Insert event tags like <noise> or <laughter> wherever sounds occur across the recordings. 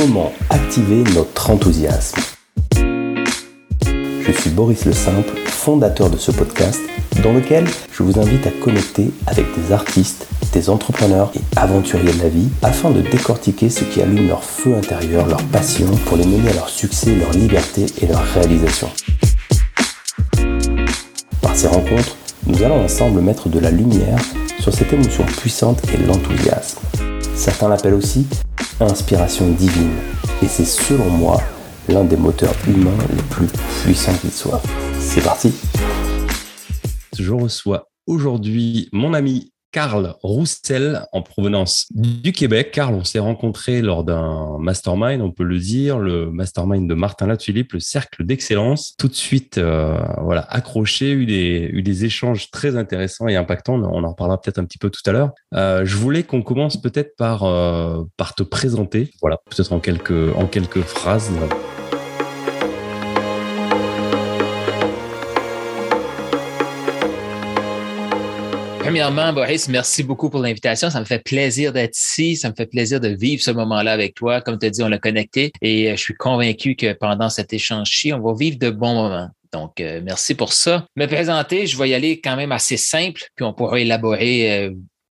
comment activer notre enthousiasme. Je suis Boris Le Simple, fondateur de ce podcast, dans lequel je vous invite à connecter avec des artistes, des entrepreneurs et aventuriers de la vie afin de décortiquer ce qui allume leur feu intérieur, leur passion pour les mener à leur succès, leur liberté et leur réalisation. Par ces rencontres, nous allons ensemble mettre de la lumière sur cette émotion puissante qu'est l'enthousiasme. Certains l'appellent aussi inspiration divine, et c'est selon moi l'un des moteurs humains les plus puissants qu'il soit. C'est parti Je reçois aujourd'hui mon ami Carl Roussel en provenance du Québec. Carl, on s'est rencontré lors d'un mastermind, on peut le dire, le mastermind de Martin Latulippe, le cercle d'excellence. Tout de suite, euh, voilà, accroché, eu des, eu des échanges très intéressants et impactants. On en reparlera peut-être un petit peu tout à l'heure. Euh, je voulais qu'on commence peut-être par, euh, par te présenter. Voilà, peut-être en quelques, en quelques phrases. Premièrement, Boris, merci beaucoup pour l'invitation. Ça me fait plaisir d'être ici. Ça me fait plaisir de vivre ce moment-là avec toi. Comme tu as dit, on l'a connecté et euh, je suis convaincu que pendant cet échange-ci, on va vivre de bons moments. Donc, euh, merci pour ça. Me présenter, je vais y aller quand même assez simple, puis on pourra élaborer euh,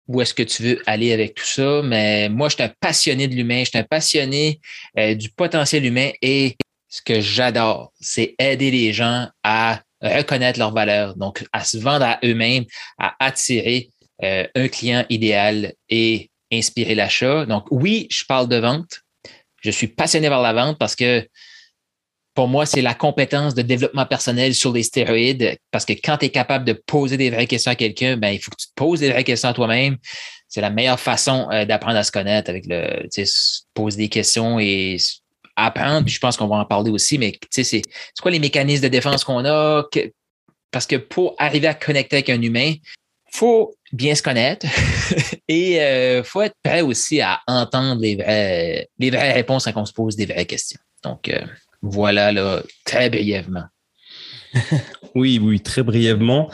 où est-ce que tu veux aller avec tout ça. Mais moi, je suis un passionné de l'humain, je suis un passionné du potentiel humain et ce que j'adore, c'est aider les gens à reconnaître leurs valeurs, donc à se vendre à eux-mêmes, à attirer euh, un client idéal et inspirer l'achat. Donc oui, je parle de vente. Je suis passionné par la vente parce que pour moi, c'est la compétence de développement personnel sur les stéroïdes parce que quand tu es capable de poser des vraies questions à quelqu'un, ben, il faut que tu te poses des vraies questions à toi-même. C'est la meilleure façon euh, d'apprendre à se connaître avec le, poser des questions et apprendre, puis je pense qu'on va en parler aussi, mais c'est quoi les mécanismes de défense qu'on a? parce que pour arriver à connecter avec un humain, faut bien se connaître <laughs> et il euh, faut être prêt aussi à entendre les vraies, les vraies réponses quand on se pose des vraies questions. Donc, euh, voilà, là, très brièvement. <laughs> oui, oui, très brièvement.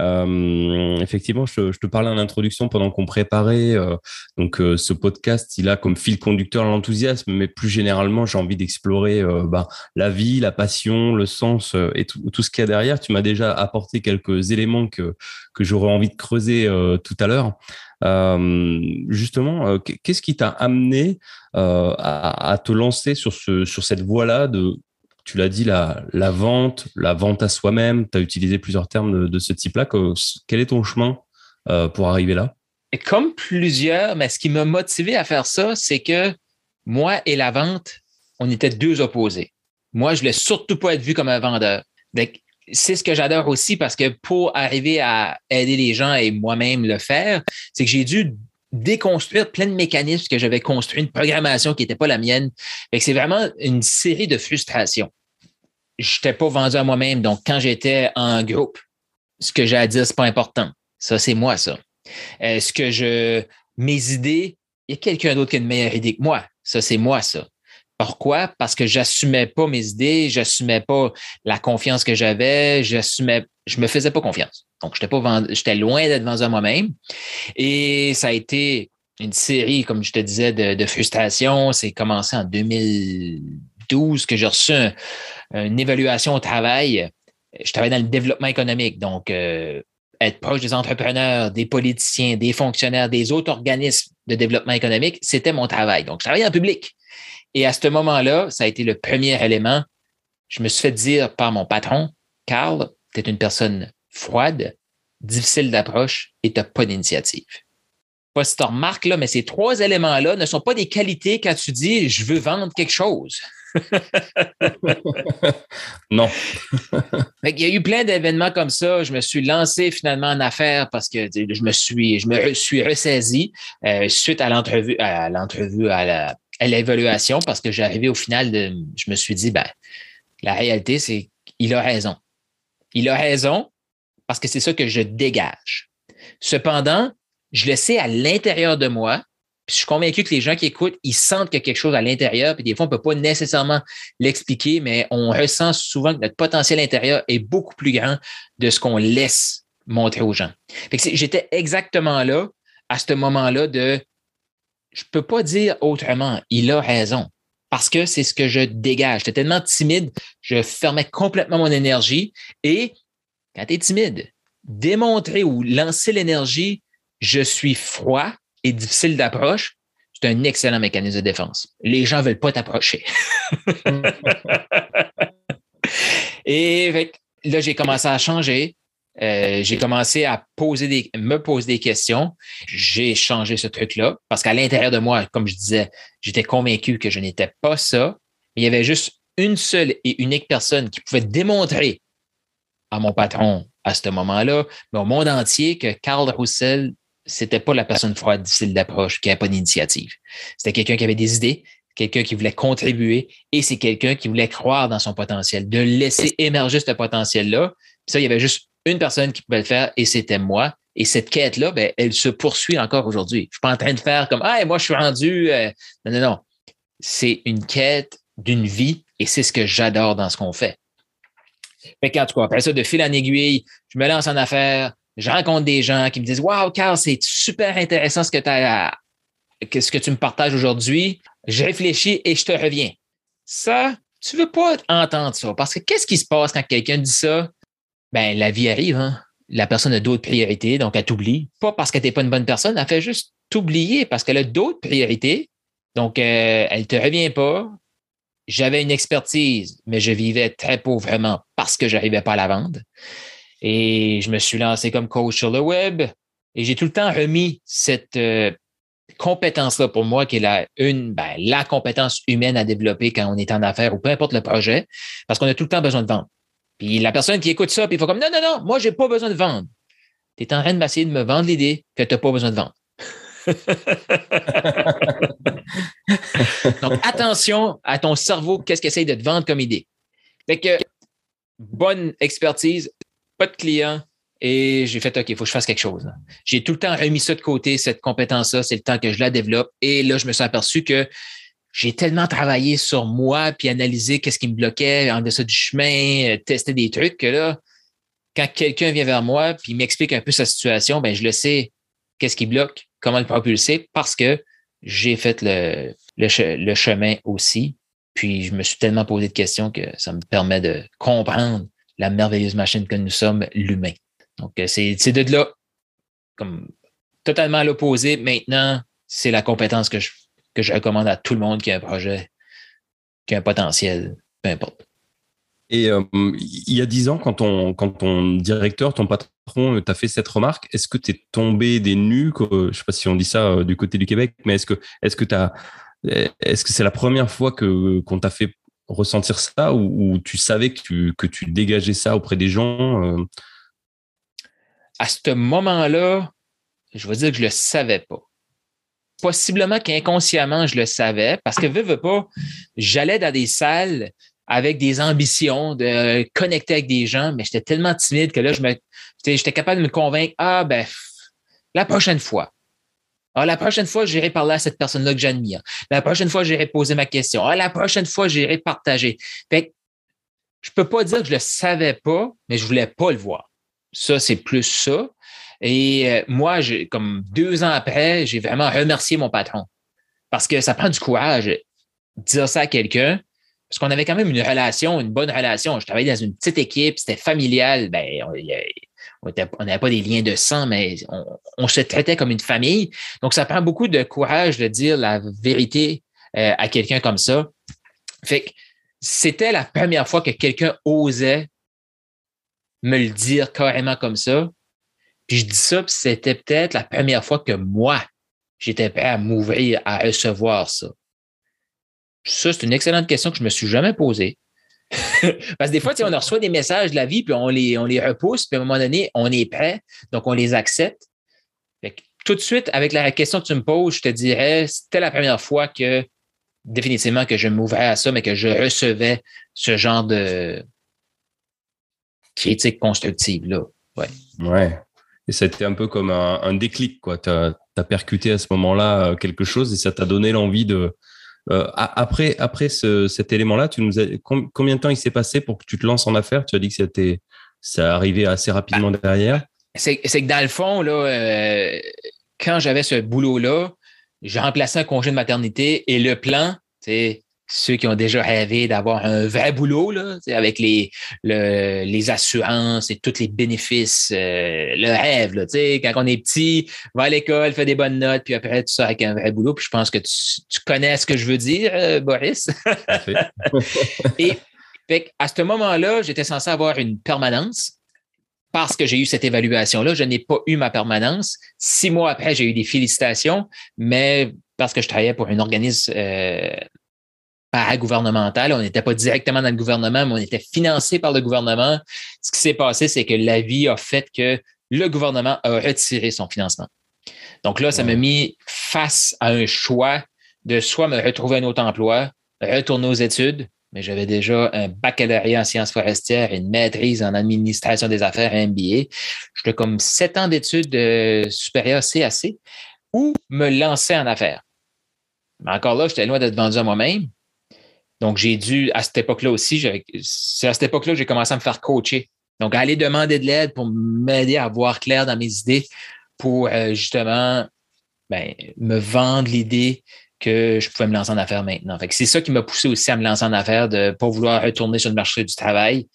Euh, effectivement, je, te parlais en introduction pendant qu'on préparait. Euh, donc, euh, ce podcast, il a comme fil conducteur l'enthousiasme, mais plus généralement, j'ai envie d'explorer ben, la vie, la passion, le sens et tout, tout ce qu'il y a derrière. Tu m'as déjà apporté quelques éléments que, que j'aurais envie de creuser tout à l'heure. justement, qu'est-ce qui t'a amené à, à, te lancer sur, ce, sur cette voie-là de tu l'as dit, la, vente, la vente à soi-même, tu as utilisé plusieurs termes de, ce type-là. Quel est ton chemin euh, pour arriver là? Et comme plusieurs, mais ce qui m'a motivé à faire ça, c'est que moi et la vente, on était deux opposés. Moi, je voulais surtout pas être vu comme un vendeur. C'est ce que j'adore aussi parce que pour arriver à aider les gens et moi-même le faire, c'est que j'ai dû déconstruire plein de mécanismes que j'avais construits, une programmation qui n'était pas la mienne. C'est vraiment une série de frustrations. Je n'étais pas vendu à moi-même. Donc, quand j'étais en groupe, ce que j'ai à dire, c'est pas important. Ça, c'est moi, ça. Est-ce que je. Mes idées, il y a quelqu'un d'autre qui a une meilleure idée que moi. Ça, c'est moi, ça. Pourquoi? Parce que j'assumais pas mes idées, j'assumais pas la confiance que j'avais, j'assumais, je me faisais pas confiance. Donc, j'étais pas loin d'être vendu moi-même. Et ça a été une série, comme je te disais, de, de frustrations. C'est commencé en 2012 que j'ai reçu une évaluation au travail. Je travaillais dans le développement économique. Donc, euh, être proche des entrepreneurs, des politiciens, des fonctionnaires, des autres organismes de développement économique, c'était mon travail. Donc, je travaillais en public. Et à ce moment-là, ça a été le premier élément. Je me suis fait dire par mon patron, Carl, tu es une personne froide, difficile d'approche et tu n'as pas d'initiative. Pas si tu remarques, là, mais ces trois éléments-là ne sont pas des qualités quand tu dis je veux vendre quelque chose. <laughs> non. <laughs> Il y a eu plein d'événements comme ça. Je me suis lancé finalement en affaires parce que je me suis, je me suis ressaisi euh, suite à l'entrevue, à l'entrevue, l'évaluation parce que j'arrivais au final de, je me suis dit, ben, la réalité, c'est qu'il a raison. Il a raison parce que c'est ça que je dégage. Cependant, je le sais à l'intérieur de moi, puis je suis convaincu que les gens qui écoutent, ils sentent qu'il y a quelque chose à l'intérieur, puis des fois, on ne peut pas nécessairement l'expliquer, mais on ressent souvent que notre potentiel intérieur est beaucoup plus grand de ce qu'on laisse montrer aux gens. J'étais exactement là, à ce moment-là, de je ne peux pas dire autrement. Il a raison. parce que c'est ce que je dégage. J'étais tellement timide, je fermais complètement mon énergie. Et quand tu es timide, démontrer ou lancer l'énergie, je suis froid et difficile d'approche, c'est un excellent mécanisme de défense. Les gens ne veulent pas t'approcher. <laughs> et là, j'ai commencé à changer. Euh, j'ai commencé à poser des, me poser des questions. J'ai changé ce truc-là parce qu'à l'intérieur de moi, comme je disais, j'étais convaincu que je n'étais pas ça. Il y avait juste une seule et unique personne qui pouvait démontrer à mon patron à ce moment-là, mais au monde entier, que Carl Roussel, c'était pas la personne froide, difficile d'approche, qui n'avait pas d'initiative. C'était quelqu'un qui avait des idées, quelqu'un qui voulait contribuer et c'est quelqu'un qui voulait croire dans son potentiel, de laisser émerger ce potentiel-là. ça, il y avait juste une personne qui pouvait le faire et c'était moi. Et cette quête-là, ben, elle se poursuit encore aujourd'hui. Je ne suis pas en train de faire comme Ah, moi, je suis rendu. Euh, non, non, non. C'est une quête d'une vie et c'est ce que j'adore dans ce qu'on fait. Fait qu'en tout cas, après ça, de fil en aiguille, je me lance en affaires, je rencontre des gens qui me disent Waouh, Carl, c'est super intéressant ce que, que tu me partages aujourd'hui. Je réfléchis et je te reviens. Ça, tu ne veux pas entendre ça parce que qu'est-ce qui se passe quand quelqu'un dit ça? Ben, la vie arrive, hein? La personne a d'autres priorités, donc elle t'oublie. Pas parce qu'elle n'est pas une bonne personne, elle fait juste t'oublier parce qu'elle a d'autres priorités. Donc, euh, elle ne te revient pas. J'avais une expertise, mais je vivais très pauvrement parce que je n'arrivais pas à la vendre. Et je me suis lancé comme coach sur le web et j'ai tout le temps remis cette euh, compétence-là pour moi, qui est la, une, ben, la compétence humaine à développer quand on est en affaires ou peu importe le projet, parce qu'on a tout le temps besoin de vendre. Puis la personne qui écoute ça, puis il faut comme non, non, non, moi, j'ai pas besoin de vendre. Tu es en train d'essayer de me vendre l'idée que tu n'as pas besoin de vendre. <laughs> Donc, attention à ton cerveau, qu'est-ce qu'il essaie de te vendre comme idée. Fait que, bonne expertise, pas de client, et j'ai fait, OK, il faut que je fasse quelque chose. J'ai tout le temps remis ça de côté, cette compétence-là, c'est le temps que je la développe. Et là, je me suis aperçu que j'ai tellement travaillé sur moi, puis analysé qu'est-ce qui me bloquait en dessous du chemin, euh, tester des trucs, que là, quand quelqu'un vient vers moi, puis m'explique un peu sa situation, ben je le sais, qu'est-ce qui bloque, comment le propulser, parce que j'ai fait le, chemin aussi. Puis je me suis tellement posé de questions que ça me permet de comprendre la merveilleuse machine que nous sommes, l'humain. Donc, euh, c'est de là, comme totalement à l'opposé. Maintenant, c'est la compétence que je que je recommande à tout le monde qui a un projet, qui a un potentiel, peu importe. Et euh, il y a dix ans, quand ton, quand ton directeur, ton patron t'a fait cette remarque, est-ce que tu es tombé des nues Je ne sais pas si on dit ça euh, du côté du Québec, mais est-ce que est-ce que est-ce c'est la première fois qu'on t'a fait ressentir ça ou, tu savais que tu, que tu dégageais ça auprès des gens euh? À ce moment-là, je veux dire que je le savais pas possiblement qu'inconsciemment, je le savais parce que, veux pas, j'allais dans des salles avec des ambitions de connecter avec des gens, mais j'étais tellement timide que là, je me, j'étais capable de me convaincre, ah, ben, la prochaine fois. Ah, la prochaine fois, j'irai parler à cette personne-là que j'admire. La prochaine fois, j'irai poser ma question. Ah, la prochaine fois, j'irai partager. Fait je peux pas dire que je le savais pas, mais je voulais pas le voir. Ça, c'est plus ça. Et euh, moi, comme deux ans après, j'ai vraiment remercié mon patron parce que ça prend du courage de dire ça à quelqu'un. Parce qu'on avait quand même une relation, une bonne relation. Je travaillais dans une petite équipe, c'était familial. Ben, on n'avait pas des liens de sang, mais on, se traitait comme une famille. Donc, ça prend beaucoup de courage de dire la vérité euh, à quelqu'un comme ça. Fait que c'était la première fois que quelqu'un osait me le dire carrément comme ça. Puis je dis ça, puis c'était peut-être la première fois que moi, j'étais prêt à m'ouvrir à recevoir ça. Ça, c'est une excellente question que je me suis jamais posée. <laughs> Parce que des fois, on reçoit des messages de la vie, puis on les, on les repousse, puis à un moment donné, on est prêt, donc on les accepte. tout de suite, avec la question que tu me poses, je te dirais, c'était la première fois que définitivement que je m'ouvrais à ça, mais que je recevais ce genre de critique constructive-là. Ouais. Ouais. Et ça a été un peu comme un, déclic, quoi. Tu as, percuté à ce moment-là euh, quelque chose et ça t'a donné l'envie de. Euh, après après cet élément-là, tu nous combien de temps il s'est passé pour que tu te lances en affaires? Tu as dit que c'était ça arrivait assez rapidement ah. derrière. C'est que dans le fond, là, euh, quand j'avais ce boulot-là, j'ai remplacé un congé de maternité et le plan, c'est ceux qui ont déjà rêvé d'avoir un vrai boulot, là, avec les, les assurances et tous les bénéfices, euh, le rêve, là, quand on est petit, va à l'école, fait des bonnes notes, puis après tu sors avec un vrai boulot. Puis je pense que tu, connais ce que je veux dire, euh, Boris. <laughs> et fait, à ce moment-là, j'étais censé avoir une permanence parce que j'ai eu cette évaluation-là. Je n'ai pas eu ma permanence. Six mois après, j'ai eu des félicitations, mais parce que je travaillais pour un organisme euh, paragouvernemental. On n'était pas directement dans le gouvernement, mais on était financé par le gouvernement. Ce qui s'est passé, c'est que la vie a fait que le gouvernement a retiré son financement. Donc là, ça m'a mis face à un choix de soit me retrouver un autre emploi, retourner aux études, mais j'avais déjà un baccalauréat en sciences forestières et une maîtrise en administration des affaires, un MBA. J'étais comme sept ans d'études euh, supérieures CAC ou me lancer en affaires. Mais encore là, j'étais loin d'être vendu à moi-même. Donc, j'ai dû, à cette époque-là aussi, c'est à cette époque-là que j'ai commencé à me faire coacher. Donc, aller demander de l'aide pour m'aider à voir clair dans mes idées, pour euh, justement ben, me vendre l'idée que je pouvais me lancer en affaires maintenant. C'est ça qui m'a poussé aussi à me lancer en affaires, de ne pas vouloir retourner sur le marché du travail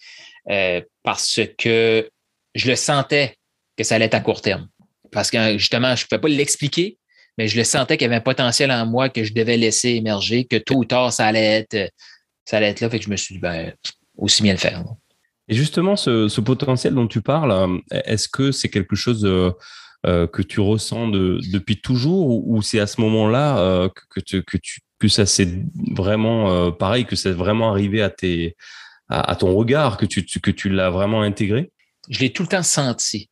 euh, parce que je le sentais que ça allait être à court terme. Parce que justement, je ne pouvais pas l'expliquer, mais je le sentais qu'il y avait un potentiel en moi que je devais laisser émerger, que tôt ou tard, ça allait être, ça allait être là. Fait que je me suis dit, ben, aussi bien le faire. Et justement, ce, potentiel dont tu parles, euh, est-ce que c'est quelque chose euh, euh, que tu ressens depuis toujours ou, c'est à ce moment-là que, que, tu, que ça s'est vraiment pareil, que c'est vraiment arrivé à, tes, à, ton regard, que tu, que tu l'as vraiment intégré? Je l'ai tout le temps senti.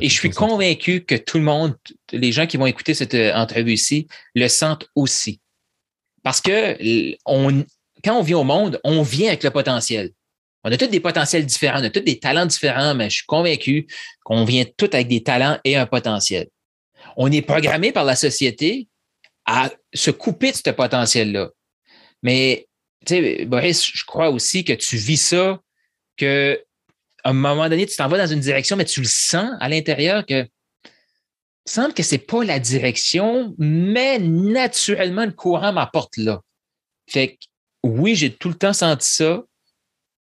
Et je suis convaincu que tout le monde, les gens qui vont écouter cette euh, entrevue-ci, le sentent aussi. Parce que on, quand on vient au monde, on vient avec le potentiel. On a tous des potentiels différents, on a tous des talents différents, mais je suis convaincu qu'on vient tous avec des talents et un potentiel. On est programmé par la société à se couper de ce potentiel-là. Mais, tu sais, Boris, je crois aussi que tu vis ça, que à un moment donné, tu t'en vas dans une direction, mais tu le sens à l'intérieur que il semble que ce n'est pas la direction, mais naturellement, le courant m'apporte là. Fait que oui, j'ai tout le temps senti ça.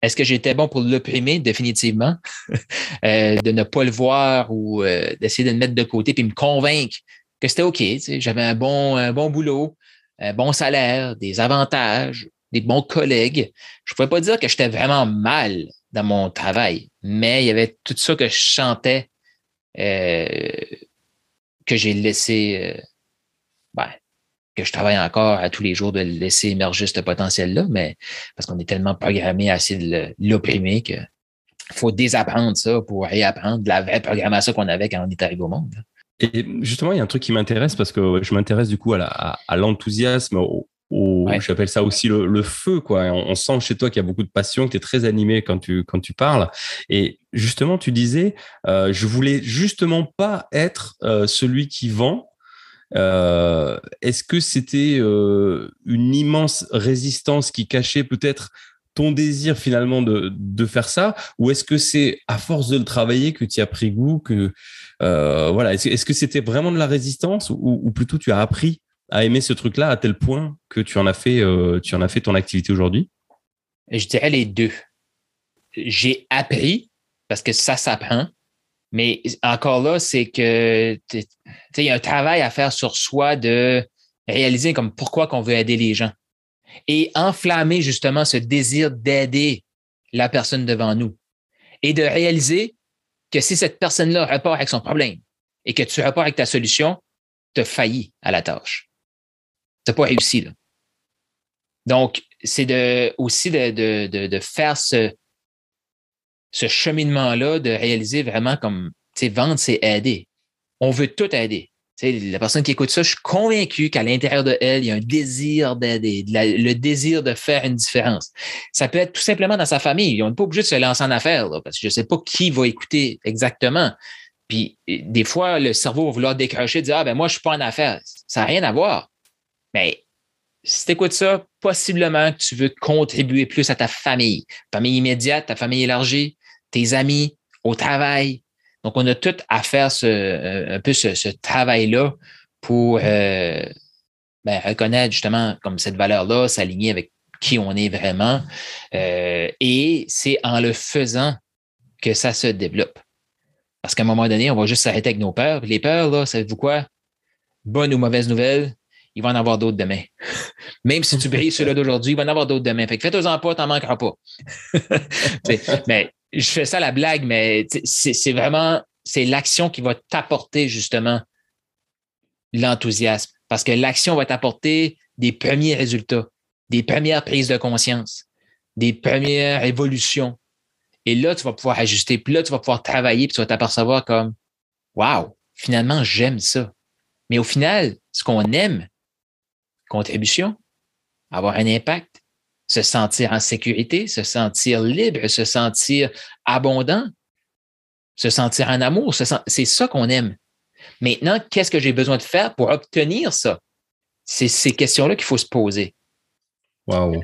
Est-ce que j'étais bon pour l'opprimer? Définitivement. <laughs> Euh, de ne pas le voir ou euh, d'essayer de le mettre de côté puis me convaincre que c'était OK. J'avais un bon, un bon boulot, un bon salaire, des avantages, des bons collègues. Je ne pouvais pas dire que j'étais vraiment mal dans mon travail. Mais il y avait tout ça que je chantais, euh, que j'ai laissé, euh, ben, que je travaille encore à tous les jours de laisser émerger ce potentiel-là, mais parce qu'on est tellement programmé à essayer de l'opprimer qu'il faut désapprendre ça pour réapprendre la vraie programmation qu'on avait quand on est arrivé au monde. Et justement, il y a un truc qui m'intéresse parce que je m'intéresse du coup à l'enthousiasme, au, j'appelle ça aussi le, feu quoi. On, sent chez toi qu'il y a beaucoup de passion que tu es très animé quand tu quand tu parles. Et justement tu disais euh, je voulais justement pas être euh, celui qui vend. Euh, est-ce que c'était euh, une immense résistance qui cachait peut-être ton désir finalement de, de faire ça? Ou est-ce que c'est à force de le travailler que tu as pris goût que voilà est-ce, que c'était vraiment de la résistance ou, ou plutôt tu as appris à aimer ce truc-là à tel point que tu en as fait, euh, tu en as fait ton activité aujourd'hui? Je dirais les deux. J'ai appris parce que ça s'apprend, mais encore là, c'est que il y a un travail à faire sur soi de réaliser comme pourquoi qu'on veut aider les gens et enflammer justement ce désir d'aider la personne devant nous et de réaliser que si cette personne-là repart avec son problème et que tu repars avec ta solution, tu as failli à la tâche pas réussi. Là. Donc, c'est de, aussi de, de, de, faire ce, ce cheminement-là, de réaliser vraiment comme, vendre, c'est aider. On veut tout aider. la personne qui écoute ça, je suis convaincu qu'à l'intérieur de elle, il y a un désir d'aider, le désir de faire une différence. Ça peut être tout simplement dans sa famille. On n'est pas obligé de se lancer en affaires, parce que je ne sais pas qui va écouter exactement. Puis des fois, le cerveau va vouloir décrocher, dire Ah ben moi, je ne suis pas en affaires. Ça n'a rien à voir. Mais si tu écoutes ça, possiblement que tu veux contribuer plus à ta famille, famille immédiate, ta famille élargie, tes amis, au travail. Donc, on a tout à faire ce, euh, un peu ce, travail-là pour euh, ben, reconnaître justement comme cette valeur-là, s'aligner avec qui on est vraiment. Euh, et c'est en le faisant que ça se développe. Parce qu'à un moment donné, on va juste s'arrêter avec nos peurs. Les peurs, là, savez-vous quoi? Bonne ou mauvaise nouvelle, il va en avoir d'autres demain. <laughs> Même si tu brilles ceux-là d'aujourd'hui, il va en avoir d'autres demain. Fait que fais-toi-en pas, t'en manqueras pas. <laughs> mais je fais ça la blague, mais c'est vraiment, c'est l'action qui va t'apporter justement l'enthousiasme. Parce que l'action va t'apporter des premiers résultats, des premières prises de conscience, des premières évolutions. Et là, tu vas pouvoir ajuster, puis là, tu vas pouvoir travailler, puis tu vas t'apercevoir comme Wow, finalement, j'aime ça. Mais au final, ce qu'on aime, contribution, avoir un impact, se sentir en sécurité, se sentir libre, se sentir abondant, se sentir en amour, c'est ça qu'on aime. Maintenant, qu'est-ce que j'ai besoin de faire pour obtenir ça? C'est ces questions-là qu'il faut se poser. Wow.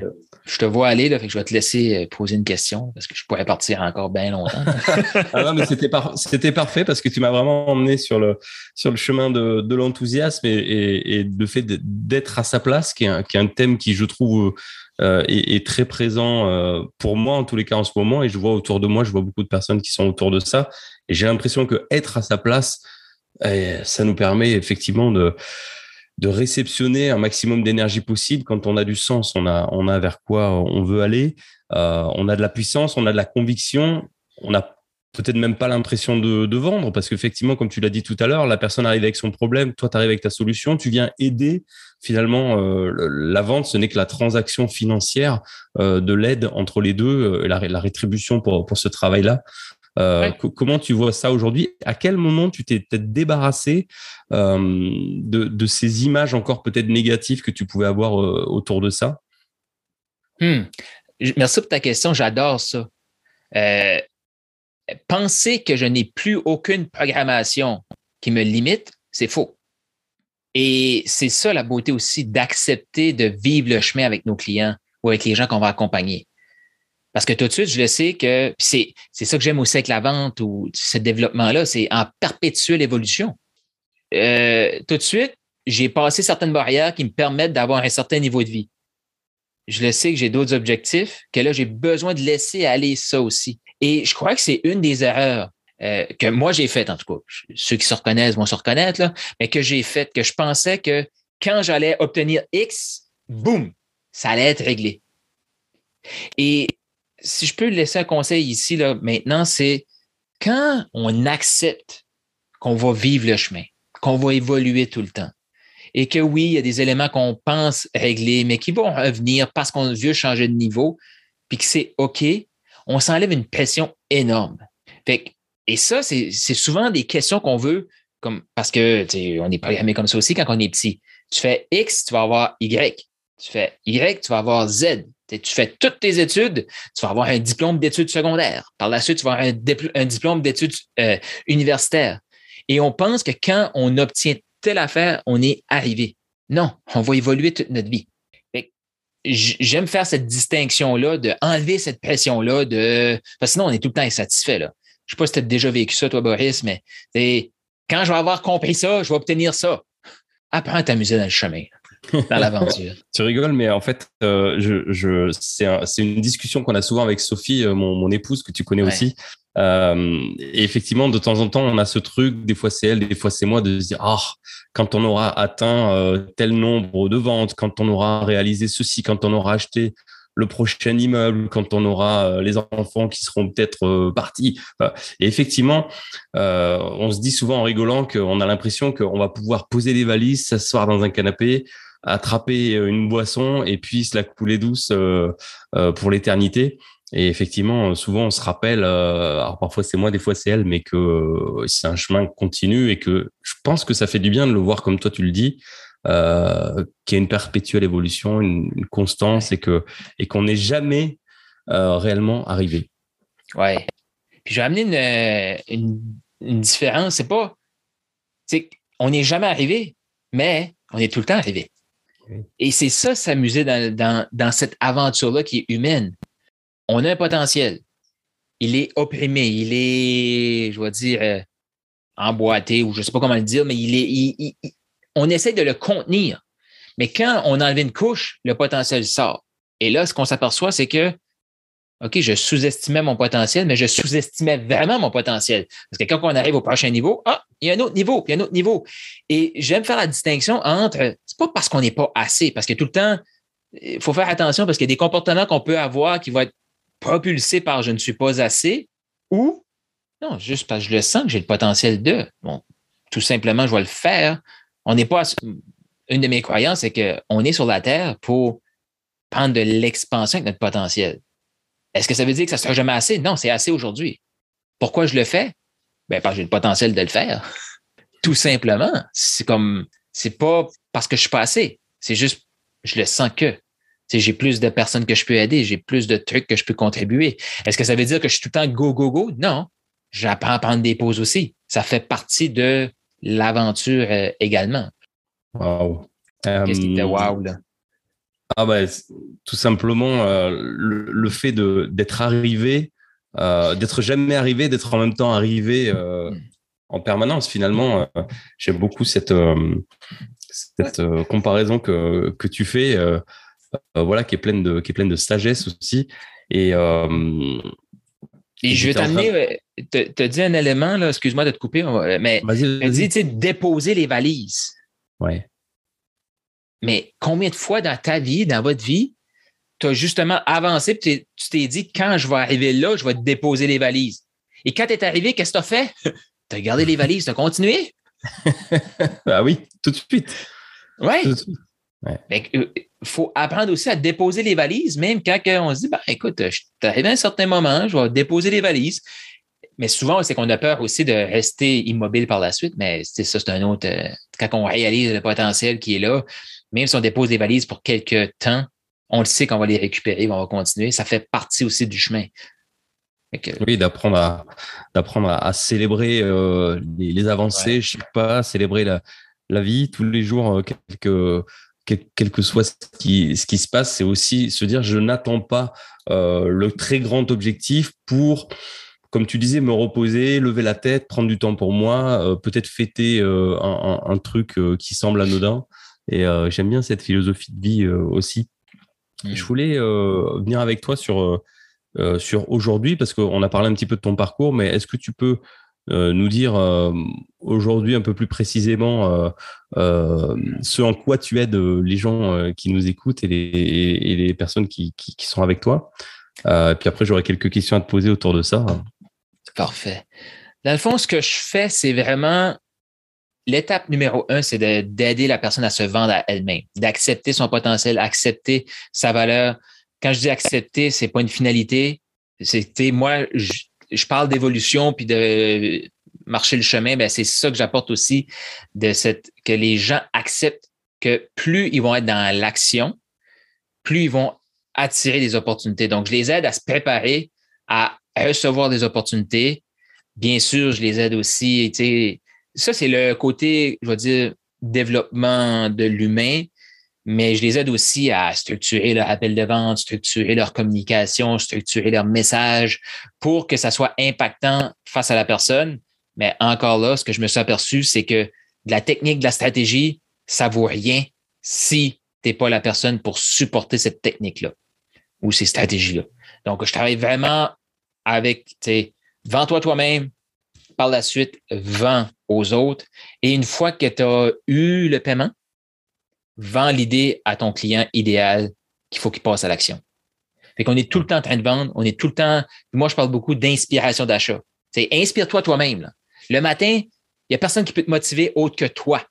Je te vois aller, là, fait que je vais te laisser euh, poser une question parce que je pourrais partir encore bien longtemps. <laughs> ah non, mais c'était, parfait parce que tu m'as vraiment emmené sur le, sur le chemin de, de l'enthousiasme et, et, et, le fait d'être à sa place, qui est un, qui est un thème qui, je trouve, euh, est, est, très présent euh, pour moi, en tous les cas en ce moment. Et je vois autour de moi, je vois beaucoup de personnes qui sont autour de ça. Et j'ai l'impression que être à sa place, eh, ça nous permet effectivement de de réceptionner un maximum d'énergie possible quand on a du sens, on a, on a vers quoi on veut aller, euh, on a de la puissance, on a de la conviction, on n'a peut-être même pas l'impression de, de, vendre parce qu'effectivement, comme tu l'as dit tout à l'heure, la personne arrive avec son problème, toi tu arrives avec ta solution, tu viens aider. Finalement, euh, la vente, ce n'est que la transaction financière euh, de l'aide entre les deux, euh, la, la, rétribution pour, pour ce travail-là. Euh, comment tu vois ça aujourd'hui? À quel moment tu t'es peut-être débarrassé euh, de, de, ces images encore peut-être négatives que tu pouvais avoir euh, autour de ça? Hmm. Merci pour ta question, j'adore ça. Penser que je n'ai plus aucune programmation qui me limite, c'est faux. Et c'est ça la beauté aussi d'accepter de vivre le chemin avec nos clients ou avec les gens qu'on va accompagner. Parce que tout de suite, je le sais que c'est, ça que j'aime aussi avec la vente ou ce développement-là, c'est en perpétuelle évolution. Euh, tout de suite, j'ai passé certaines barrières qui me permettent d'avoir un certain niveau de vie. Je le sais que j'ai d'autres objectifs, que là, j'ai besoin de laisser aller ça aussi. Et je crois que c'est une des erreurs euh, que moi j'ai faites, en tout cas. Ceux qui se reconnaissent vont se reconnaître, là, mais que j'ai faites, que je pensais que quand j'allais obtenir X, boum, ça allait être réglé. Et si je peux laisser un conseil ici, là, maintenant, c'est quand on accepte qu'on va vivre le chemin, qu'on va évoluer tout le temps, et que oui, il y a des éléments qu'on pense régler, mais qui vont revenir parce qu'on veut changer de niveau, puis que c'est OK, on s'enlève une pression énorme. Et ça, c'est souvent des questions qu'on veut, comme parce que on est programmé comme ça aussi quand on est petit. Tu fais X, tu vas avoir Y. Tu fais Y, tu vas avoir Z. Tu fais toutes tes études, tu vas avoir un diplôme d'études secondaires. Par la suite, tu vas avoir un, diplôme d'études euh, universitaires. Et on pense que quand on obtient telle affaire, on est arrivé. Non, on va évoluer toute notre vie. J'aime faire cette distinction-là, de enlever cette pression-là, de. Parce que sinon, on est tout le temps insatisfait. Là. Je sais pas si tu as déjà vécu ça, toi, Boris, mais quand je vais avoir compris ça, je vais obtenir ça. Apprends à t'amuser dans le chemin l'aventure. <laughs> tu rigoles, mais en fait, euh, je, je, c'est une discussion qu'on a souvent avec Sophie, euh, mon, mon, épouse, que tu connais aussi. Euh, et effectivement, de temps en temps, on a ce truc, des fois c'est elle, des fois c'est moi, de se dire, ah, quand on aura atteint euh, tel nombre de ventes, quand on aura réalisé ceci, quand on aura acheté le prochain immeuble, quand on aura les enfants qui seront peut-être partis. Et effectivement, euh, on se dit souvent en rigolant qu'on a l'impression qu'on va pouvoir poser les valises, s'asseoir dans un canapé, attraper euh, une boisson et puis se la couler douce euh, euh, pour l'éternité. Et effectivement, souvent on se rappelle, alors parfois c'est moi, des fois c'est elle, mais que c'est un chemin continu et que je pense que ça fait du bien de le voir comme toi tu le dis, euh, qu'il y a une perpétuelle évolution, une, constance et que et qu'on n'est jamais euh, réellement arrivé. Ouais. Puis je vais amener une différence. C'est pas, c'est on n'est jamais arrivé, mais on est tout le temps arrivé. Et c'est ça, s'amuser dans, cette aventure-là qui est humaine. On a un potentiel. Il est opprimé, il est, je vais dire, euh, emboîté, ou je ne sais pas comment le dire, mais il est. on essaie de le contenir. Mais quand on enlève une couche, le potentiel sort. Et là, ce qu'on s'aperçoit, c'est que, OK, je sous-estimais mon potentiel, mais je sous-estimais vraiment mon potentiel. Parce que quand on arrive au prochain niveau, ah, il y a un autre niveau, puis il y a un autre niveau. Et j'aime faire la distinction entre, c'est pas parce qu'on n'est pas assez, parce que tout le temps, il faut faire attention parce qu'il y a des comportements qu'on peut avoir qui vont être propulsés par je ne suis pas assez ou non, juste parce que je le sens que j'ai le potentiel de. Bon, tout simplement, je vais le faire. On n'est pas. Une de mes croyances, c'est qu'on est sur la Terre pour prendre de l'expansion avec notre potentiel. Est-ce que ça veut dire que ça sera jamais assez? Non, c'est assez aujourd'hui. Pourquoi je le fais? Ben, parce que j'ai le potentiel de le faire. <laughs> Tout simplement. C'est comme, c'est pas parce que je suis pas assez. C'est juste, je le sens que. J'ai plus de personnes que je peux aider, j'ai plus de trucs que je peux contribuer. Est-ce que ça veut dire que je suis tout le temps go, go, go? Non. J'apprends à prendre des pauses aussi. Ça fait partie de l'aventure euh, également. Wow. Qu'est-ce qui était euh, wow, là? Ah ben, tout simplement euh, le, fait d'être arrivé, d'être jamais arrivé, d'être en même temps arrivé hmm. En permanence. Finalement, j'aime beaucoup cette, cette comparaison que, que tu fais, voilà, qui est pleine de qui est pleine de sagesse aussi. Et, et je vais t'amener, tu as dit un élément, là, excuse-moi de te couper, mais tu as dit, tu sais, déposer les valises. Ouais. Mais combien de fois dans ta vie, dans votre vie, tu as justement avancé et tu t'es dit, quand je vais arriver là, je vais déposer les valises. Et quand tu es arrivé, qu'est-ce que tu as fait? <laughs> tu as gardé les valises, tu as continué? <laughs> ah oui, tout de suite. Oui. Il faut apprendre aussi à déposer les valises, même quand on se dit, ben, écoute, je suis arrivé à un certain moment, je vais déposer les valises. Mais souvent, c'est qu'on a peur aussi de rester immobile par la suite, mais ça, c'est un autre. Euh, quand on réalise le potentiel qui est là, même si on dépose des valises pour quelques temps, on le sait qu'on va les récupérer, on va continuer. Ça fait partie aussi du chemin. Oui, d'apprendre à, d'apprendre à, célébrer euh, les, avancées, je sais pas, célébrer la, la vie tous les jours, euh, quel, que soit ce qui, ce qui se passe, c'est aussi se dire je n'attends pas le très grand objectif pour comme tu disais, me reposer, lever la tête, prendre du temps pour moi, euh, peut-être fêter euh, un, truc euh, qui semble anodin. Et j'aime bien cette philosophie de vie aussi. Mm. Je voulais venir avec toi sur, sur aujourd'hui, parce qu'on a parlé un petit peu de ton parcours, mais est-ce que tu peux nous dire aujourd'hui un peu plus précisément ce en quoi tu aides les gens qui nous écoutent et les, et les personnes qui, qui, sont avec toi? Euh, puis après, j'aurais quelques questions à te poser autour de ça. Parfait. Dans le fond, ce que je fais, c'est vraiment l'étape numéro un, c'est d'aider la personne à se vendre à elle-même, d'accepter son potentiel, accepter sa valeur. Quand je dis accepter, c'est pas une finalité. C'était moi, je, parle d'évolution puis de marcher le chemin. Ben c'est ça que j'apporte aussi de cette que les gens acceptent que plus ils vont être dans l'action, plus ils vont attirer des opportunités. Donc, je les aide à se préparer à recevoir des opportunités. Bien sûr, je les aide aussi. Ça, c'est le côté, je vais dire, développement de l'humain, mais je les aide aussi à structurer leur appel de vente, structurer leur communication, structurer leur message pour que ça soit impactant face à la personne. Mais encore là, ce que je me suis aperçu, c'est que de la technique, de la stratégie, ça vaut rien si tu n'es pas la personne pour supporter cette technique-là ou ces stratégies-là. Donc, je travaille vraiment avec, tu sais, vends-toi toi-même, par la suite, vends aux autres. Et une fois que tu as eu le paiement, vends l'idée à ton client idéal qu'il faut qu'il passe à l'action. Fait qu'on est tout le temps en train de vendre, on est tout le temps, moi je parle beaucoup d'inspiration d'achat. C'est inspire-toi toi-même. Le matin, il n'y a personne qui peut te motiver autre que toi.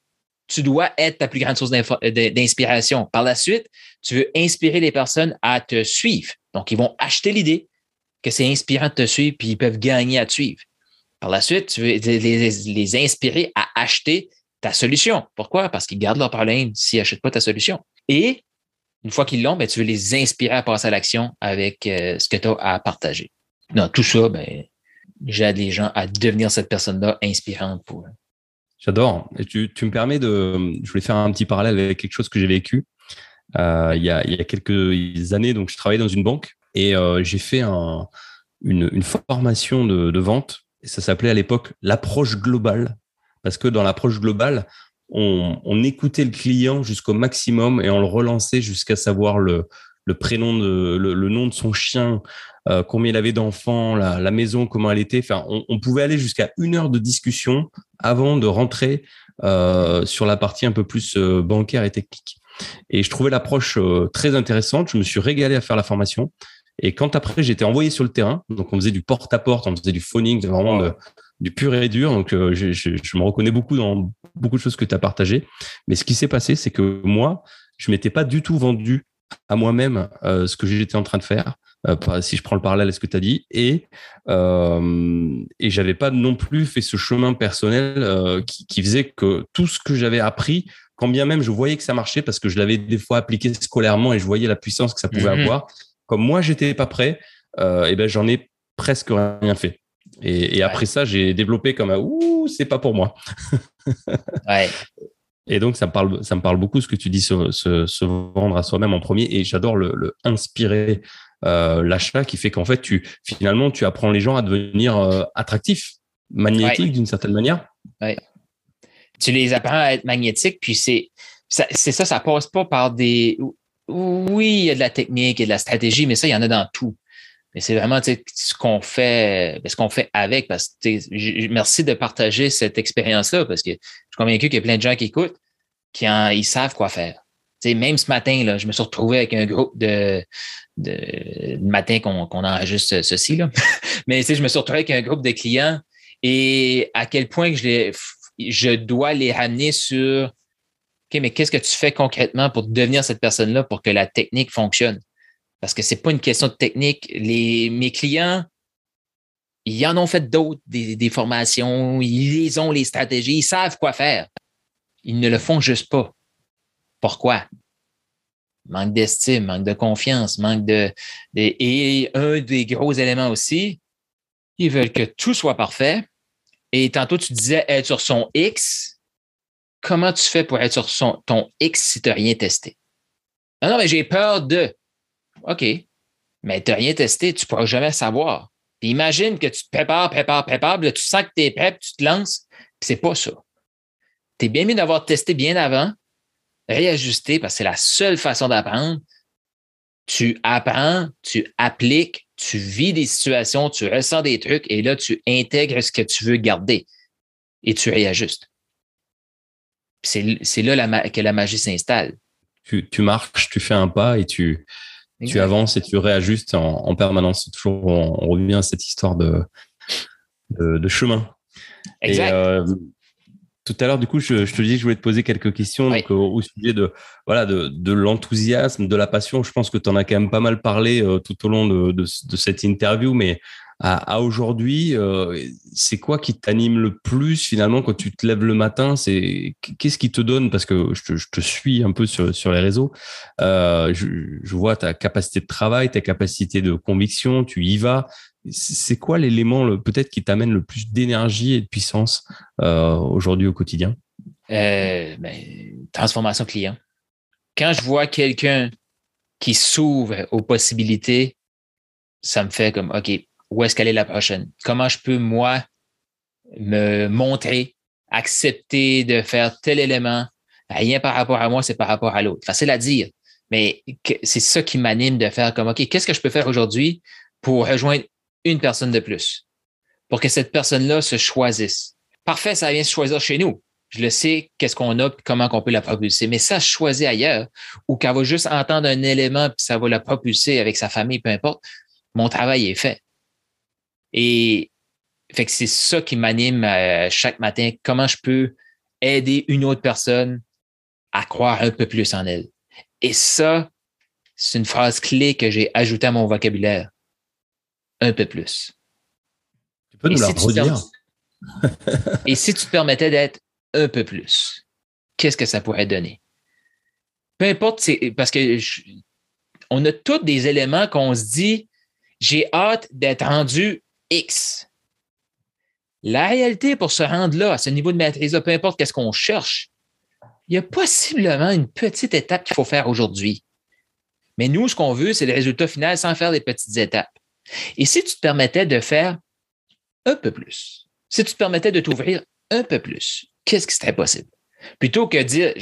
Tu dois être ta plus grande source d'inspiration. Par la suite, tu veux inspirer les personnes à te suivre. Donc, ils vont acheter l'idée, que c'est inspirant de te suivre, puis ils peuvent gagner à te suivre. Par la suite, tu veux les, inspirer à acheter ta solution. Pourquoi? Parce qu'ils gardent leur problème s'ils n'achètent pas ta solution. Et une fois qu'ils l'ont, ben, tu veux les inspirer à passer à l'action avec euh, ce que tu as à partager. Dans tout ça, ben, j'aide les gens à devenir cette personne-là inspirante pour eux. J'adore. Tu, me permets de. Je voulais faire un petit parallèle avec quelque chose que j'ai vécu euh, il, y a, quelques années. Donc, je travaillais dans une banque et euh, j'ai fait un, une, formation de, vente. Ça s'appelait à l'époque l'approche globale. Parce que dans l'approche globale, on, on, écoutait le client jusqu'au maximum et on le relançait jusqu'à savoir le, le prénom de le, nom de son chien, euh, combien il avait d'enfants, la, maison, comment elle était. Enfin, on, pouvait aller jusqu'à une heure de discussion avant de rentrer euh, sur la partie un peu plus euh, bancaire et technique. Et je trouvais l'approche très intéressante. Je me suis régalé à faire la formation. Et quand après j'étais envoyé sur le terrain, donc on faisait du porte-à-porte, on faisait du phoning, vraiment du pur et dur. Donc je, je, me reconnais beaucoup dans beaucoup de choses que tu as partagées. Mais ce qui s'est passé, c'est que moi, je m'étais pas du tout vendu à moi-même euh, ce que j'étais en train de faire. Euh, si je prends le parallèle à ce que tu as dit, et euh, et j'avais pas non plus fait ce chemin personnel euh, qui, qui, faisait que tout ce que j'avais appris, quand bien même je voyais que ça marchait parce que je l'avais des fois appliqué scolairement et je voyais la puissance que ça pouvait mhm. avoir, comme moi j'étais pas prêt, euh, et ben j'en ai presque rien fait. Et, et après ça, j'ai développé comme un ouh, c'est pas pour moi. <laughs> ouais. Et donc, ça me parle, ça me parle beaucoup ce que tu dis se, se, vendre à soi-même en premier. Et j'adore le, le, inspirer euh, l'achat qui fait qu'en fait, tu finalement, tu apprends les gens à devenir euh, attractifs, magnétiques d'une certaine manière. Oui. Tu les apprends à être magnétiques, puis c'est ça, ça, ça passe pas par des. Oui, il y a de la technique, a de la stratégie, mais ça, il y en a dans tout. Mais c'est vraiment ce qu'on fait, ce qu'on fait avec. Parce que merci de partager cette expérience-là parce que je suis convaincu qu'il y a plein de gens qui écoutent qui ils savent quoi faire. même ce matin, là, je me suis retrouvé avec un groupe de, matin qu'on enregistre ceci. Là. <laughs> Mais je me suis retrouvé avec un groupe de clients et à quel point je, je dois les ramener sur OK, mais qu'est-ce que tu fais concrètement pour devenir cette personne-là pour que la technique fonctionne? Parce que c'est pas une question de technique. Les, mes clients, ils en ont fait d'autres, des, formations, ils ont les stratégies, ils savent quoi faire. Ils ne le font juste pas. Pourquoi? Manque d'estime, manque de confiance, manque de, Et un des gros éléments aussi, ils veulent que tout soit parfait. Et tantôt, tu disais être sur son X. Comment tu fais pour être sur son, ton X si tu n'as rien testé? Non, non, mais j'ai peur de. OK. Mais tu n'as rien testé, tu ne pourras jamais savoir. Puis imagine que tu te prépares, prépares, prépares, tu sens que tu es prêt, tu te lances, puis c'est pas ça. Tu es bien mieux d'avoir testé bien avant, réajuster, parce que c'est la seule façon d'apprendre. Tu apprends, tu appliques, tu vis des situations, tu ressens des trucs, et là, tu intègres ce que tu veux garder et tu réajustes. C'est là que la magie s'installe. Tu marches, tu fais un pas et tu, tu avances et tu réajustes en, permanence. Toujours, on, revient à cette histoire de, de, chemin. Exact. Euh, tout à l'heure, du coup, je, te dis que je voulais te poser quelques questions au, sujet de voilà de, de l'enthousiasme, de la passion. Je pense que tu en as quand même pas mal parlé euh, tout au long de, de, cette interview, mais à, aujourd'hui, euh, c'est quoi qui t'anime le plus finalement quand tu te lèves le matin? C'est qu'est-ce qui te donne? Parce que je te, suis un peu sur, sur les réseaux. Euh, je, vois ta capacité de travail, ta capacité de conviction. Tu y vas. C'est quoi l'élément peut-être qui t'amène le plus d'énergie et de puissance euh, aujourd'hui au quotidien? Ben, Transformation client. Quand je vois quelqu'un qui s'ouvre aux possibilités, ça me fait comme OK, où est-ce qu'elle est la prochaine? Comment je peux, moi, me montrer, accepter de faire tel élément? Rien par rapport à moi, c'est par rapport à l'autre. Facile à dire, mais c'est ça qui m'anime de faire comme, OK, qu'est-ce que je peux faire aujourd'hui pour rejoindre une personne de plus? Pour que cette personne-là se choisisse. Parfait, ça vient se choisir chez nous. Je le sais, qu'est-ce qu'on a, comment on peut la propulser. Mais ça, choisir ailleurs, ou qu'elle va juste entendre un élément, puis ça va la propulser avec sa famille, peu importe, mon travail est fait. Et fait que c'est ça qui m'anime euh, chaque matin. Comment je peux aider une autre personne à croire un peu plus en elle. Et ça, c'est une phrase clé que j'ai ajoutée à mon vocabulaire. Un peu plus. Tu peux nous la redire? <laughs> Et si tu te permettais d'être un peu plus, qu'est-ce que ça pourrait donner? Peu importe, c'est parce que on a tous des éléments qu'on se dit, j'ai hâte d'être rendu X. La réalité pour se rendre là, à ce niveau de maîtrise-là, peu importe qu'est-ce qu'on cherche, il y a possiblement une petite étape qu'il faut faire aujourd'hui. Mais nous, ce qu'on veut, c'est le résultat final sans faire des petites étapes. Et si tu te permettais de faire un peu plus, si tu te permettais de t'ouvrir un peu plus, qu'est-ce qui serait possible? Plutôt que de dire,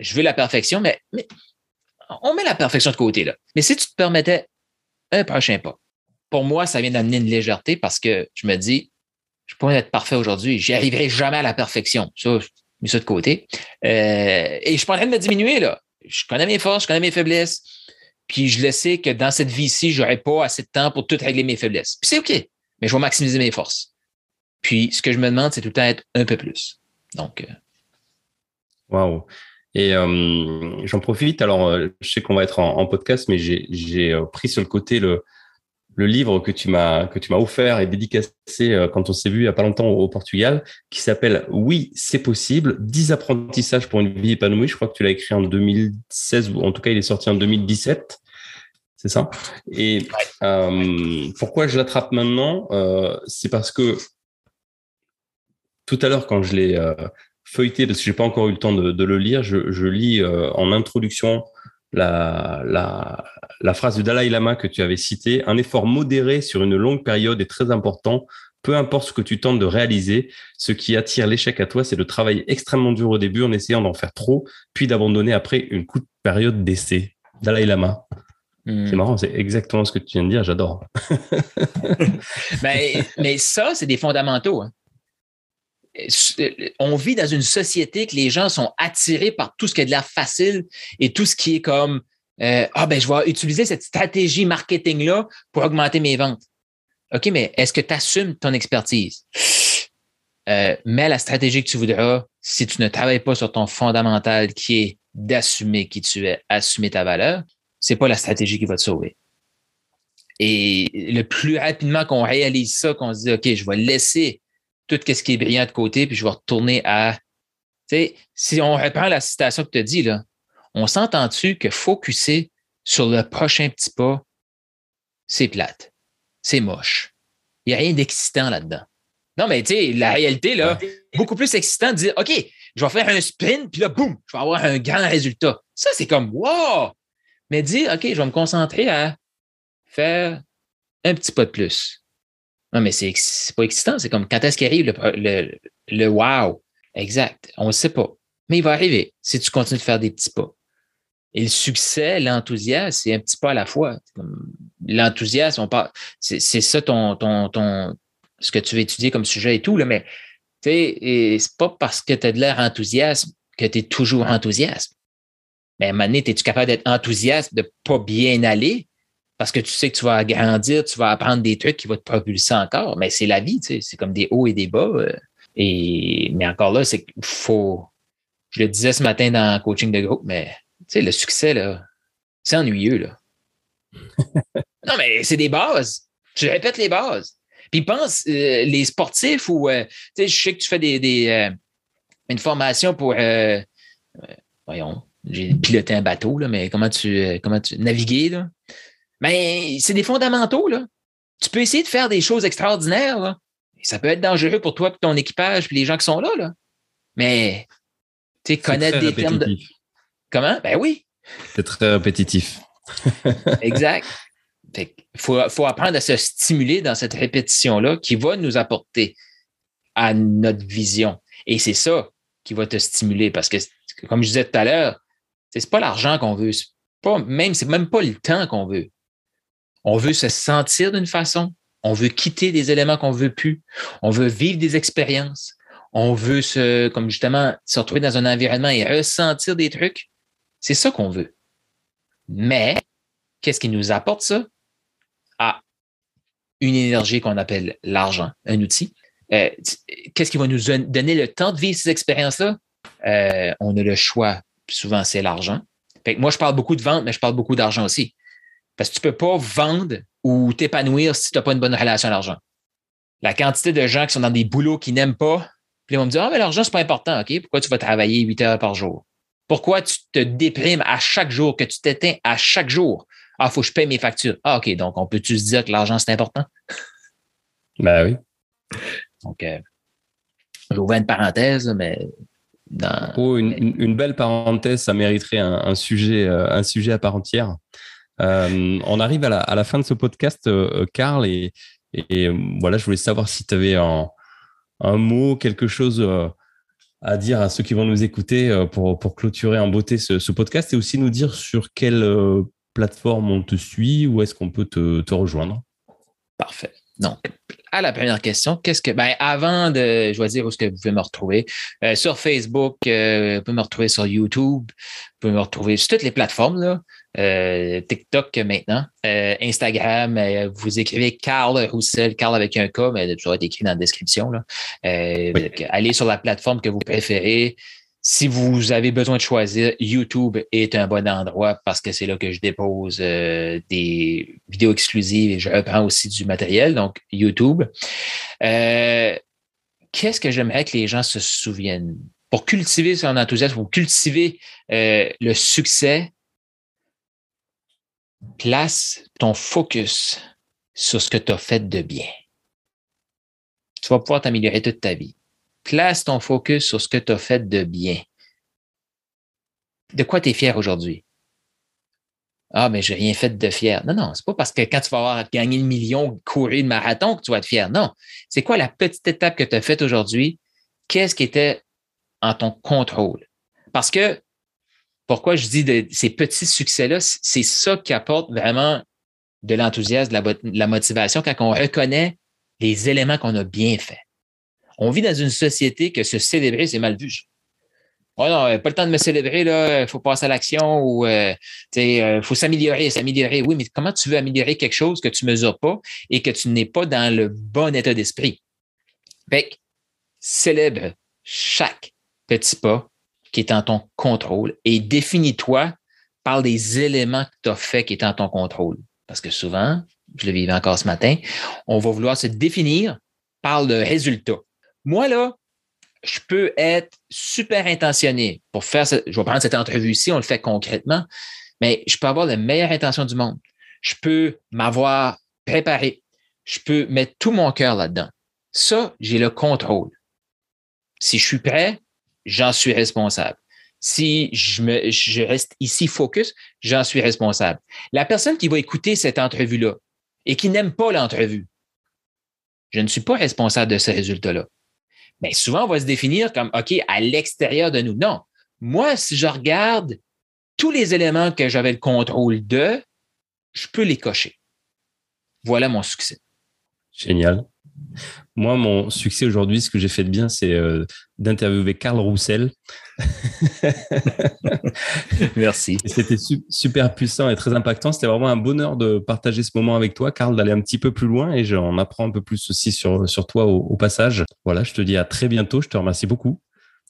je veux la perfection, mais, on met la perfection de côté, là. Mais si tu te permettais un prochain pas, pour moi, ça vient d'amener une légèreté parce que je me dis, je pourrais être parfait aujourd'hui. J'y arriverai jamais à la perfection. Ça, je mets ça de côté. Euh, et je suis en train de me diminuer, là. Je connais mes forces, je connais mes faiblesses. Puis je le sais que dans cette vie-ci, j'aurai pas assez de temps pour tout régler mes faiblesses. Puis c'est OK. Mais je vais maximiser mes forces. Puis ce que je me demande, c'est tout le temps être un peu plus. Donc. Euh, Waouh. Et euh, j'en profite. Alors, je sais qu'on va être en, podcast, mais j'ai pris sur le côté le, le livre que tu m'as que tu m'as offert et dédicacé quand on s'est vu il y a pas longtemps au, Portugal, qui s'appelle Oui, c'est possible. 10 apprentissages pour une vie épanouie. Je crois que tu l'as écrit en 2016 ou en tout cas il est sorti en 2017. C'est ça? Et pourquoi je l'attrape maintenant? C'est parce que tout à l'heure, quand je l'ai feuilleté, parce que j'ai pas encore eu le temps de, le lire, je, lis euh, en introduction la, la, la, phrase du Dalai Lama que tu avais citée. Un effort modéré sur une longue période est très important. Peu importe ce que tu tentes de réaliser, ce qui attire l'échec à toi, c'est de travailler extrêmement dur au début en essayant d'en faire trop, puis d'abandonner après une courte période d'essai. Dalai Lama. Hmm. C'est marrant, c'est exactement ce que tu viens de dire, j'adore. mais, <laughs> mais ça, c'est des fondamentaux. Hein on vit dans une société que les gens sont attirés par tout ce qui est de l'air facile et tout ce qui est comme euh, Ah, ben, je vais utiliser cette stratégie marketing-là pour augmenter mes ventes. OK, mais est-ce que tu assumes ton expertise? Euh, mets la stratégie que tu voudras si tu ne travailles pas sur ton fondamental qui est d'assumer qui tu es, assumer ta valeur, c'est pas la stratégie qui va te sauver. Et le plus rapidement qu'on réalise ça, qu'on se dit, OK, je vais laisser tout ce qui est brillant de côté, puis je vais retourner à. Tu sais, si on reprend la citation que tu as dit, là, on s'entend-tu que focuser sur le prochain petit pas, c'est plate, c'est moche. Il n'y a rien d'excitant là-dedans. Non, mais tu sais, la réalité, là, beaucoup plus excitant de dire OK, je vais faire un sprint, puis là, boum, je vais avoir un grand résultat. Ça, c'est comme wow! Mais dire OK, je vais me concentrer à faire un petit pas de plus. Non, mais c'est pas excitant. C'est comme quand est-ce qu'il arrive le, le, wow? Exact. On ne sait pas. Mais il va arriver si tu continues de faire des petits pas. Et le succès, l'enthousiasme, c'est un petit pas à la fois. L'enthousiasme, on parle, c'est ça ton, ton, ton, ce que tu veux étudier comme sujet et tout, là, mais c'est pas parce que tu as de l'air enthousiasme que tu es toujours enthousiaste. Mais à un moment donné, es-tu capable d'être enthousiaste, de pas bien aller? Parce que tu sais que tu vas grandir, tu vas apprendre des trucs qui vont te propulser encore. Mais c'est la vie, tu sais, c'est comme des hauts et des bas. Euh. et, mais encore là, c'est qu'il faut. Je le disais ce matin dans le coaching de groupe, mais tu sais, le succès, là, c'est ennuyeux, là. <laughs> non, mais c'est des bases. Je répète les bases. Puis pense, euh, les sportifs ou, euh, tu sais, je sais que tu fais des, des une formation pour, voyons, j'ai piloté un bateau, là, mais comment tu, comment tu naviguer, là? Mais c'est des fondamentaux, là. Tu peux essayer de faire des choses extraordinaires, là. ça peut être dangereux pour toi, et ton équipage, puis les gens qui sont là, là. Mais, tu sais, connaître des termes de. Comment? Ben oui. C'est très répétitif. <laughs> exact. Il faut, faut, apprendre à se stimuler dans cette répétition-là qui va nous apporter à notre vision. Et c'est ça qui va te stimuler parce que, comme je disais tout à l'heure, c'est pas l'argent qu'on veut. C'est pas, même, c'est même pas le temps qu'on veut. On veut se sentir d'une façon, on veut quitter des éléments qu'on veut plus, on veut vivre des expériences, on veut se, comme justement, se retrouver dans un environnement et ressentir des trucs. C'est ça qu'on veut. Mais, qu'est-ce qui nous apporte ça? Ah, une énergie qu'on appelle l'argent, un outil. Euh, qu'est-ce qui va nous donner le temps de vivre ces expériences-là? Euh, on a le choix. Souvent, c'est l'argent. moi, je parle beaucoup de vente, mais je parle beaucoup d'argent aussi. Parce que tu ne peux pas vendre ou t'épanouir si tu n'as pas une bonne relation à l'argent. La quantité de gens qui sont dans des boulots qu'ils n'aiment pas, puis ils vont me dire Ah, mais l'argent, c'est pas important, OK? Pourquoi tu vas travailler 8 heures par jour? Pourquoi tu te déprimes à chaque jour, que tu t'éteins à chaque jour? Ah, il faut que je paye mes factures. Ah, OK, donc on peut-tu se dire que l'argent, c'est important? Ben oui. Donc, euh, j'ouvre une parenthèse, mais Oh, une, belle parenthèse, ça mériterait un, sujet, euh, un sujet à part entière. Euh, on arrive à la, fin de ce podcast, euh, Karl, et, voilà, je voulais savoir si tu avais un, mot, quelque chose à dire à ceux qui vont nous écouter euh, pour, clôturer en beauté ce, podcast et aussi nous dire sur quelle euh, plateforme on te suit ou est-ce qu'on peut te, rejoindre? Parfait. Donc, à la première question, qu'est-ce que. Ben, avant de choisir où est-ce que vous pouvez me retrouver, euh, sur Facebook, vous pouvez me retrouver sur YouTube, vous pouvez me retrouver sur toutes les plateformes, là. Euh, TikTok maintenant, euh, Instagram, euh, vous écrivez Carl Roussel, Carl avec un K, mais ça va être écrit dans la description. Là. Allez sur la plateforme que vous préférez. Si vous avez besoin de choisir, YouTube est un bon endroit parce que c'est là que je dépose des vidéos exclusives et je reprends aussi du matériel, donc YouTube. Qu'est-ce que j'aimerais que les gens se souviennent? Pour cultiver son enthousiasme, pour cultiver le succès, place ton focus sur ce que tu as fait de bien. Tu vas pouvoir t'améliorer toute ta vie. Place ton focus sur ce que tu as fait de bien. De quoi tu es fier aujourd'hui? Ah, mais j'ai rien fait de fier. Non, non, c'est pas parce que quand tu vas avoir gagné le million, courir le marathon que tu vas être fier. Non. C'est quoi la petite étape que tu as faite aujourd'hui? Qu'est-ce qui était en ton contrôle? Parce que pourquoi je dis de, ces petits succès-là, c'est ça qui apporte vraiment de l'enthousiasme, de la, motivation quand on reconnaît les éléments qu'on a bien faits. On vit dans une société que se célébrer, c'est mal vu. Oh non, pas le temps de me célébrer, là, il faut passer à l'action ou euh, il euh, faut s'améliorer, s'améliorer. Oui, mais comment tu veux améliorer quelque chose que tu ne mesures pas et que tu n'es pas dans le bon état d'esprit? Fait célèbre chaque petit pas qui est en ton contrôle et définis-toi par les éléments que tu as fait qui est en ton contrôle. Parce que souvent, je le vivais encore ce matin, on va vouloir se définir par le résultat. Moi, là, je peux être super intentionné pour faire, je vais prendre cette entrevue-ci, on le fait concrètement, mais je peux avoir la meilleure intention du monde. Je peux m'avoir préparé. Je peux mettre tout mon cœur là-dedans. Ça, j'ai le contrôle. Si je suis prêt, j'en suis responsable. Si je, me, je reste ici focus, j'en suis responsable. La personne qui va écouter cette entrevue-là et qui n'aime pas l'entrevue, je ne suis pas responsable de ce résultat-là. Mais souvent, on va se définir comme, OK, à l'extérieur de nous. Non. Moi, si je regarde tous les éléments que j'avais le contrôle de, je peux les cocher. Voilà mon succès. Génial. Moi, mon succès aujourd'hui, ce que j'ai fait de bien, c'est euh, d'interviewer Carl Roussel. <laughs> Merci. C'était super puissant et très impactant. C'était vraiment un bonheur de partager ce moment avec toi, Carl, d'aller un petit peu plus loin et j'en apprends un peu plus aussi sur, sur toi au, passage. Voilà, je te dis à très bientôt. Je te remercie beaucoup.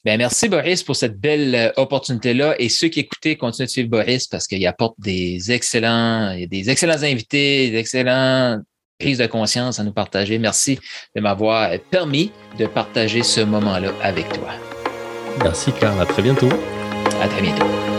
Ben, merci Boris pour cette belle euh, opportunité-là. Et ceux qui écoutaient, continuent de suivre Boris parce qu'il apporte des excellents, des excellents invités, des excellents prise de conscience à nous partager. Merci de m'avoir permis de partager ce moment-là avec toi. Merci, Carl. À très bientôt. À très bientôt.